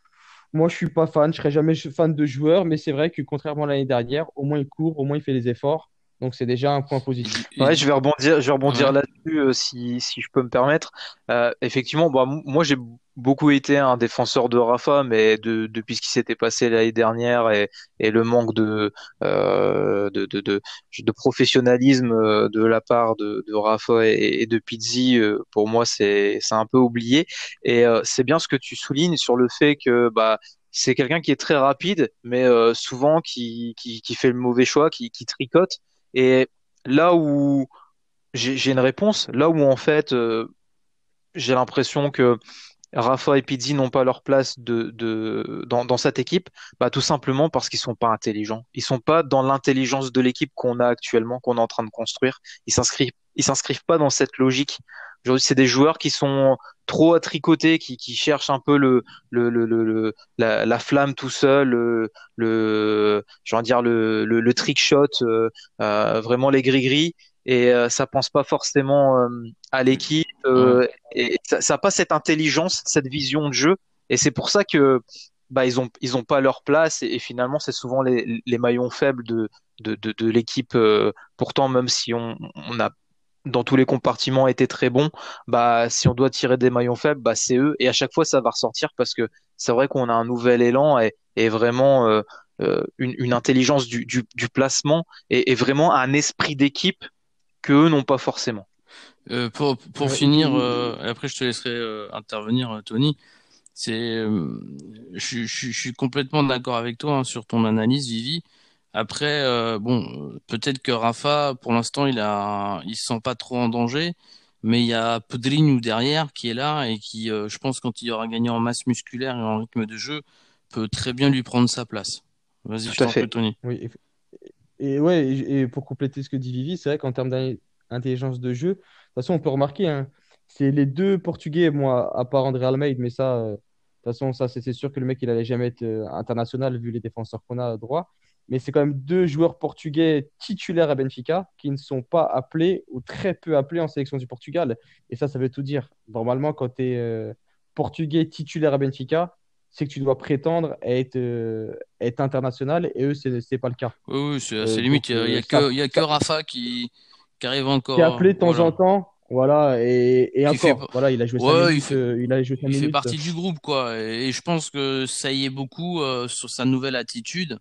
Moi, je suis pas fan, je serai jamais fan de joueur, mais c'est vrai que contrairement à l'année dernière, au moins il court, au moins il fait des efforts. Donc c'est déjà un point positif. Ouais, je vais rebondir, je vais rebondir là-dessus euh, si, si je peux me permettre. Euh, effectivement, bah, moi j'ai beaucoup été un défenseur de Rafa, mais de, depuis ce qui s'était passé l'année dernière et, et le manque de, euh, de, de, de, de, professionnalisme de la part de, de Rafa et, et de Pizzi, euh, pour moi c'est un peu oublié. Et c'est bien ce que tu soulignes sur le fait que bah c'est quelqu'un qui est très rapide, mais souvent qui, qui, qui, fait le mauvais choix, qui, qui tricote. Et là où j'ai une réponse, là où en fait j'ai l'impression que Rafa et Pizzi n'ont pas leur place de, dans, cette équipe bah, Tout simplement parce qu'ils sont pas intelligents. Ils sont pas dans l'intelligence de l'équipe qu'on a actuellement, qu'on est en train de construire. Ils s'inscrivent, ils s'inscrivent pas dans cette logique. Aujourd'hui, c'est des joueurs qui sont trop à tricoter, qui, qui cherchent un peu le, le, le, le la, la, flamme tout seul, le, le, dire le, le, le trick shot, euh, euh, vraiment les gris-gris. Et euh, ça pense pas forcément euh, à l'équipe euh, et ça, ça a pas cette intelligence, cette vision de jeu. Et c'est pour ça que bah ils ont ils ont pas leur place. Et, finalement c'est souvent les, les maillons faibles de de, de, de l'équipe pourtant même si on, on a dans tous les compartiments été très bon bah si on doit tirer des maillons faibles bah c'est eux et à chaque fois ça va ressortir parce que c'est vrai qu'on a un nouvel élan et, et vraiment euh, une, une, intelligence du, du, du placement et, et, vraiment un esprit d'équipe qu'eux n'ont pas forcément. Euh, pour pour finir, euh, après je te laisserai euh, intervenir, euh, Tony. C'est, euh, je, je, je, suis complètement d'accord avec toi hein, sur ton analyse, Vivi. Après, bon, peut-être que Rafa, pour l'instant, il a, il se sent pas trop en danger, mais il y a Pedrinho derrière qui est là et qui, je pense, quand il aura gagné en masse musculaire et en rythme de jeu, peut très bien lui prendre sa place. Vas-y, je t'en prie, Tony. Oui, et ouais, et pour compléter ce que dit Vivi, c'est vrai qu'en termes d'intelligence de jeu, de toute façon, on peut remarquer, hein, c'est les deux Portugais, moi, à part André Almeida, mais ça, euh, de toute façon, ça, c'est sûr que le mec, il allait jamais être euh, international vu les défenseurs qu'on a à droit. Mais c'est quand même deux joueurs portugais titulaires à Benfica qui ne sont pas appelés ou très peu appelés en sélection du Portugal. Et ça, ça veut tout dire. Normalement, quand tu es euh, portugais titulaire à Benfica, c'est que tu dois prétendre à être, euh, être international et eux, ce n'est pas le cas. Oui, oui c'est euh, limite. il n'y a, que, a que Rafa qui, qui arrive encore. Qui est appelé de temps en temps. Voilà, et, et encore, fait... voilà, il a joué ouais, minutes, il, fait... Euh, il, a joué il fait partie du groupe, quoi. Et, je pense que ça y est beaucoup euh, sur sa nouvelle attitude.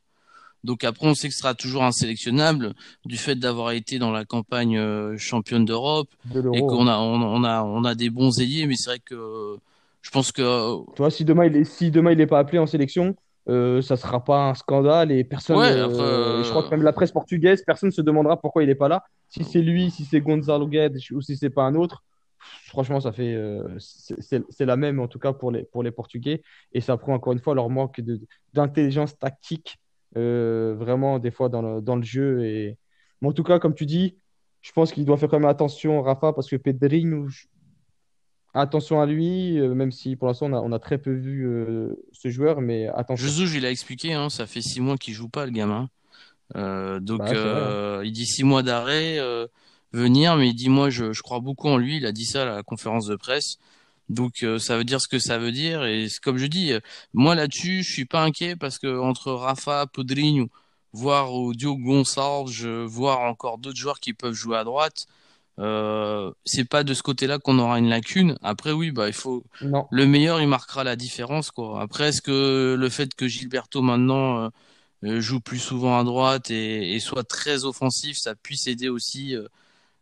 Donc après, on sait que ce sera toujours un sélectionnable du fait d'avoir été dans la campagne euh, championne d'Europe et qu'on a, on, on, a, on a des bons ailiers, mais c'est vrai que je pense que. Euh, tu vois, si demain il est, si demain il n'est pas appelé en sélection, euh, ça sera pas un scandale et personne. Ouais, euh, Je crois que même la presse portugaise, personne ne se demandera pourquoi il n'est pas là. Si c'est lui, si c'est Gonzalo Guedes ou si c'est pas un autre, franchement, ça fait. Euh, c'est la même en tout cas pour les, pour les Portugais et ça prend encore une fois leur manque d'intelligence tactique vraiment des fois dans le, dans le jeu et. Mais en tout cas, comme tu dis, je pense qu'il doit faire quand même attention, Rafa, parce que Pedrinho, attention à lui, euh, même si pour l'instant on a, on a, très peu vu euh, ce joueur, mais attention. Jesus, il a expliqué, hein, ça fait six mois qu'il joue pas le gamin. Euh, donc bah, euh, il dit six mois d'arrêt, euh, venir, mais il dit moi je, je, crois beaucoup en lui. Il a dit ça à la conférence de presse. Donc ça veut dire ce que ça veut dire et comme je dis, moi là-dessus je suis pas inquiet parce que entre Rafa, Podrinho, voire Diogo Gonçalves, voire encore d'autres joueurs qui peuvent jouer à droite, euh, c'est pas de ce côté-là qu'on aura une lacune. Après, oui, bah il faut non. le meilleur, il marquera la différence, quoi. Après, est-ce que le fait que Gilberto maintenant euh, euh, joue plus souvent à droite et, et, soit très offensif, ça puisse aider aussi euh,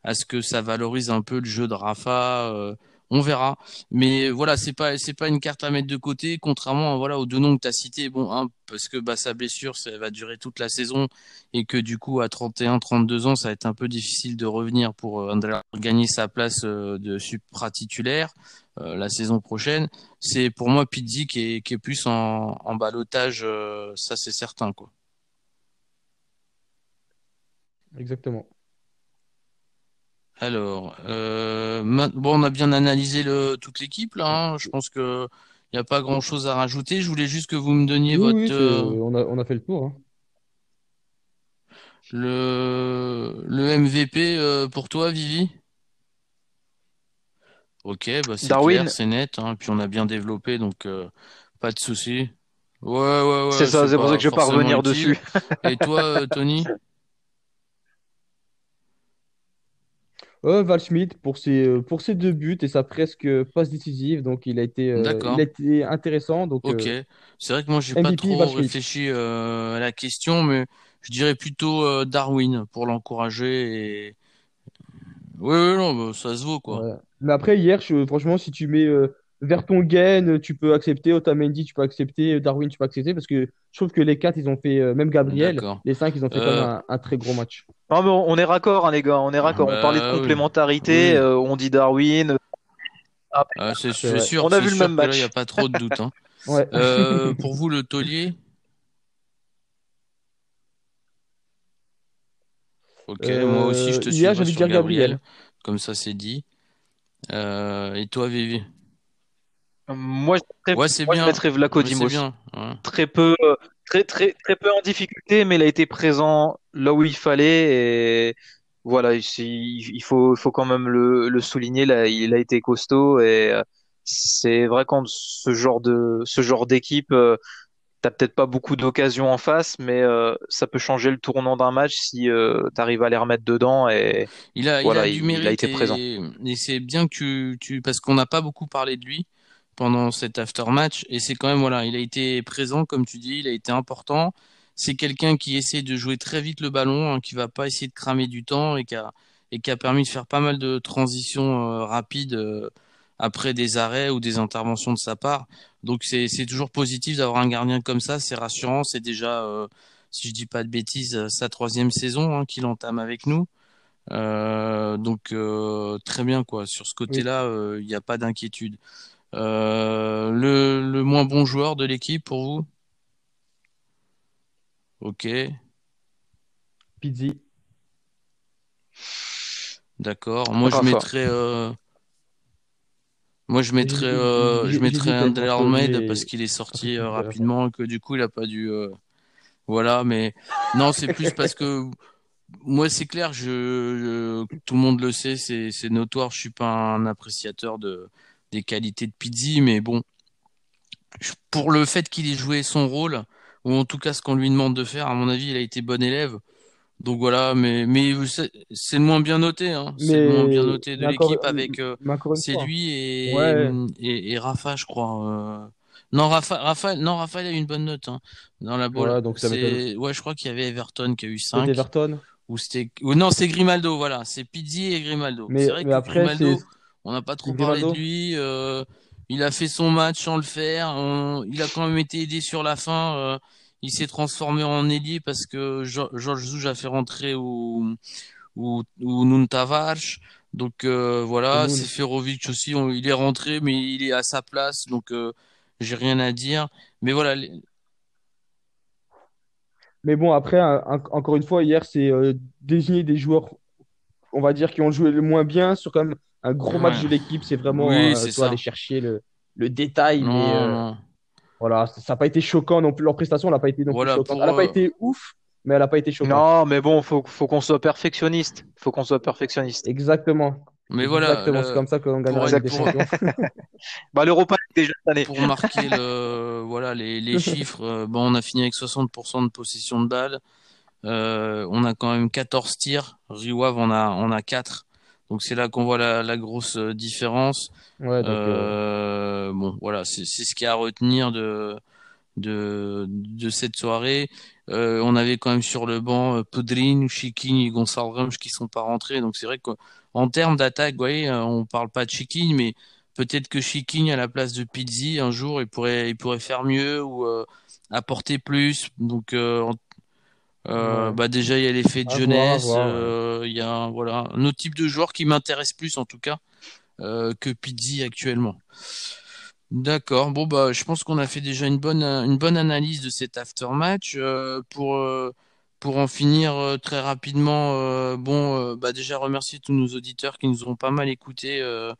à ce que ça valorise un peu le jeu de Rafa euh, on verra. Mais voilà, c'est pas pas une carte à mettre de côté, contrairement voilà aux deux noms que tu as cités. Bon, un, parce que bah, sa blessure, ça va durer toute la saison et que du coup à 31, 32 ans, ça va être un peu difficile de revenir pour euh, Andrea gagner sa place euh, de supra titulaire euh, la saison prochaine. C'est pour moi Pizzi qui est qui plus en, en balotage, ça c'est certain quoi. Exactement. Alors, euh, bon, on a bien analysé le, toute l'équipe là. Hein. Je pense que il n'y a pas grand-chose à rajouter. Je voulais juste que vous me donniez oui, votre. Oui, euh... on, a, on, a, fait le tour. Hein. Le, le MVP euh, pour toi, Vivi? Ok, bah c'est clair, c'est net. Hein. Puis on a bien développé, donc euh, pas de souci. Ouais, ouais, ouais. C'est ça, c'est pour ça que je vais pas revenir dessus. Et toi, Tony? Euh, Val Schmidt pour ses, euh, pour ses deux buts et sa presque passe décisive. Donc, il a été, euh, il a été intéressant. Donc, ok. euh, C'est vrai que moi, j'ai pas MVP, trop Val réfléchi euh, à la question, mais je dirais plutôt euh, Darwin pour l'encourager. Et... Oui, oui, non, bah, ça se vaut, quoi. Mais après, hier, je- franchement, si tu mets euh, Vertonghen, tu peux accepter. Otamendi, tu peux accepter. Darwin, tu peux accepter. Parce que je trouve que les quatre, ils ont fait, euh, même Gabriel, les cinq, ils ont fait quand même Euh, un, un très gros match. Non, mais on on est raccord, hein, les gars, on est raccord. On parlait de bah complémentarité, oui. euh, on dit Darwin. Ah, Ah, c'est sûr, on a c'est vu le même là, il n'y a match. pas trop de doute. hein. Ouais. Euh, pour vous, le taulier? Ok, moi aussi, je Euh, te hier, j'avais dire Gabriel. Gabriel. Comme ça, c'est dit. Euh, et toi, Vivi? Moi, je Ouais, c'est je bien. mettrais Vlaco Ouais, c'est Dimos. bien. Ouais. Très peu, euh, très, très, très peu en difficulté, mais il a été présent là où il fallait. Et voilà, il faut, faut quand même le, le souligner. Là, il a été costaud. Et euh, c'est vrai quand ce genre de, ce genre d'équipe, euh, t'as peut-être pas beaucoup d'occasions en face, mais euh, ça peut changer le tournant d'un match si euh, t'arrives à les remettre dedans. Et Il a, il a voilà, du il, il a été présent. et, et c'est bien que tu, tu parce qu'on n'a pas beaucoup parlé de lui pendant cet after-match et c'est quand même voilà, il a été présent comme tu dis, il a été important. C'est quelqu'un qui essaie de jouer très vite le ballon, hein, qui va pas essayer de cramer du temps et qui a et qui a permis de faire pas mal de transitions euh, rapides euh, après des arrêts ou des interventions de sa part. Donc c'est toujours positif d'avoir un gardien comme ça, c'est rassurant. C'est déjà, euh, si je dis pas de bêtises, sa troisième saison hein, qu'il entame avec nous. Donc très bien quoi. Sur ce côté-là, il n'y a pas d'inquiétude. Euh, le, le moins bon joueur de l'équipe pour vous? Ok, Pizzi. d'accord. Moi je mettrais, euh, moi je mettrais, euh, je mettrais lui Almeida parce qu'il est sorti euh, Rafa. rapidement et que du coup il a pas dû, euh, voilà. Mais non, c'est plus parce que moi c'est clair, je, je- tout le monde le sait, c'est c'est notoire. Je suis pas un appréciateur de des qualités de Pizzi, mais bon. pour le fait qu'il ait joué son rôle, ou en tout cas ce qu'on lui demande de faire, à mon avis, il a été bon élève. Donc voilà, mais, mais c'est le moins bien noté, hein. C'est le moins bien noté de l'équipe avec euh, c'est lui et, Ouais. et, et Rafa, je crois. euh. Non, Rafa, Rafa, non, Rafa, il a eu une bonne note hein, dans la bowl. Ouais, donc ça m'étonne. C'est, ouais, je crois qu'il y avait Everton qui a eu Peut-être 5 Everton? ou c'était, non, c'est Grimaldo, voilà, c'est Pizzi et Grimaldo. C'est Mais, vrai mais que après, Grimaldo, on n'a pas trop parlé de lui. euh, il a fait son match sans le faire. on- il a quand même été aidé sur la fin. euh, il s'est transformé en ailier parce que Georges Zouge a fait rentrer ou ou ou Nuno Tavares. Donc euh, voilà, Noun. Seferovic aussi, on- il est rentré, mais il est à sa place, donc euh, j'ai rien à dire. Mais voilà, les- Mais bon, après, un- un- encore une fois, hier, c'est euh, désigner des joueurs, on va dire, qui ont joué le moins bien sur quand même un gros match ouais, de l'équipe. C'est vraiment, oui, euh, vois, aller chercher le, le détail. Mais Non, euh, non. voilà, ça n'a pas été choquant non plus. Leur prestation n'a pas été non plus Voilà choquante. pour Elle n'a pas euh, été ouf, mais elle n'a pas été choquante. Non, mais bon, faut, faut qu'on soit perfectionniste. Faut qu'on soit perfectionniste. Exactement. mais voilà, Exactement. C'est comme ça qu'on gagnera la des Champions. Bah, l'Europa déjà cette année. pour marquer le voilà les, les chiffres, euh, bon, on a fini avec 60% de possession de balle. Euh, on a quand même 14 tirs. Riwav en a on a 4. Donc c'est là qu'on voit la, la grosse euh, différence. Ouais, donc, euh, Euh, bon, voilà, c'est ce qu'il y a à retenir de de de cette soirée. Euh, on avait quand même sur le banc Podrin, Chiquin et Gonçalo Ramos qui sont pas rentrés. Donc c'est vrai qu'en termes d'attaque, vous voyez, on parle pas de Chiquin, mais peut-être que Chiquin à la place de Pizzi un jour il pourrait il pourrait faire mieux ou euh, apporter plus. Donc en- euh, bah déjà il y a l'effet de À jeunesse, voir. euh, il y a voilà un autre type de joueur qui m'intéresse plus en tout cas euh, que Pizzi actuellement. D'accord. Bon bah je pense qu'on a fait déjà une bonne une bonne analyse de cet aftermatch. Euh, pour euh, pour en finir euh, très rapidement, euh, bon euh, bah déjà remercier tous nos auditeurs qui nous ont pas mal écoutés euh,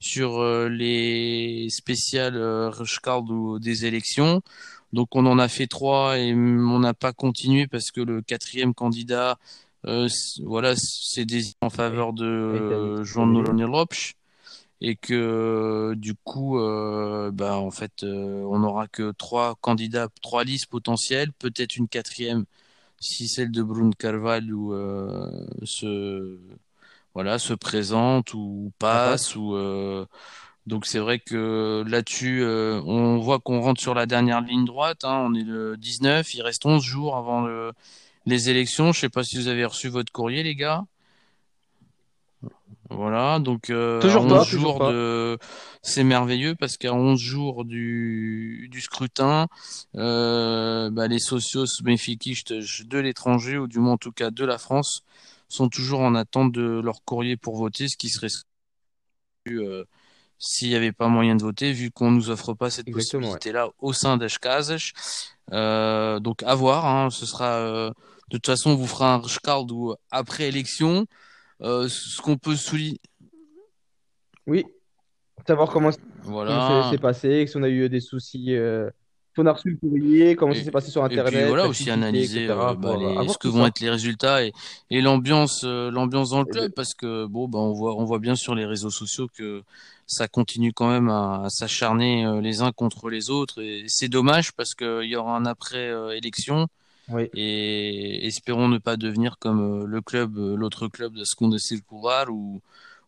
sur euh, les spéciales euh, Rushcard ou des élections. Donc on en a fait trois et on n'a pas continué parce que le quatrième candidat euh, voilà s'est désigné en faveur de euh, Nolone Lopes et que du coup, euh, bah, en fait, euh, on n'aura que trois candidats, trois listes potentielles, peut-être une quatrième si celle de Bruno Carvalho ou, euh, se, voilà, se présente ou passe. Ou, euh, donc c'est vrai que là-dessus, euh, on voit qu'on rentre sur la dernière ligne droite. hein, on est le 19, il reste 11 jours avant le- les élections. Je sais pas si vous avez reçu votre courrier, les gars. Voilà, donc euh, Toujours 11 pas. Toujours jours pas. de... C'est merveilleux parce qu'à 11 jours du, du scrutin, euh, bah, les socios benfiquistes de l'étranger, ou du moins en tout cas de la France, sont toujours en attente de leur courrier pour voter, ce qui serait euh, s'il n'y avait pas moyen de voter, vu qu'on nous offre pas cette possibilité-là au sein d'Eshkazes. Euh, donc à voir, hein, ce sera euh, de toute façon on vous fera un Rishkard ou après élection. Euh, ce qu'on peut souligner. Oui, savoir comment voilà. s'est passé, si on a eu des soucis on a reçu le courrier, comment ça s'est passé sur Internet. Et puis voilà, aussi analyser euh, bah, ce que vont être les résultats et, et l'ambiance, euh, l'ambiance dans le club, parce que bon, bah, on voit, on voit bien sur les réseaux sociaux que ça continue quand même à, s'acharner euh, les uns contre les autres, et c'est dommage parce qu'il y aura un après élection. Et espérons ne pas devenir comme le club, l'autre club de Seconde Circular où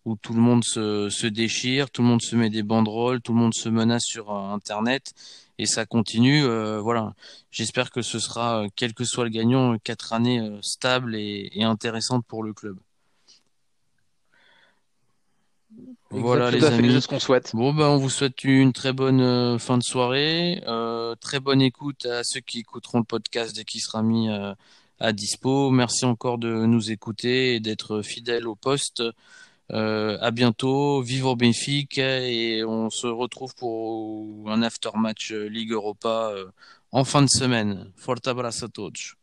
où tout le monde se, se, déchire, tout le monde se met des banderoles, tout le monde se menace sur Internet et ça continue. Euh, voilà, j'espère que ce sera, euh, quel que soit le gagnant, quatre années euh, stables et, intéressantes pour le club. Voilà les amis, ce qu'on souhaite. Bon ben on vous souhaite une très bonne fin de soirée, très bonne écoute à ceux qui écouteront le podcast dès qu'il sera mis à dispo. Merci encore de nous écouter et d'être fidèles au poste. Euh, à bientôt, vive au Benfica et on se retrouve pour un after match Ligue Europa euh, en fin de semaine. Forte abraço a todos.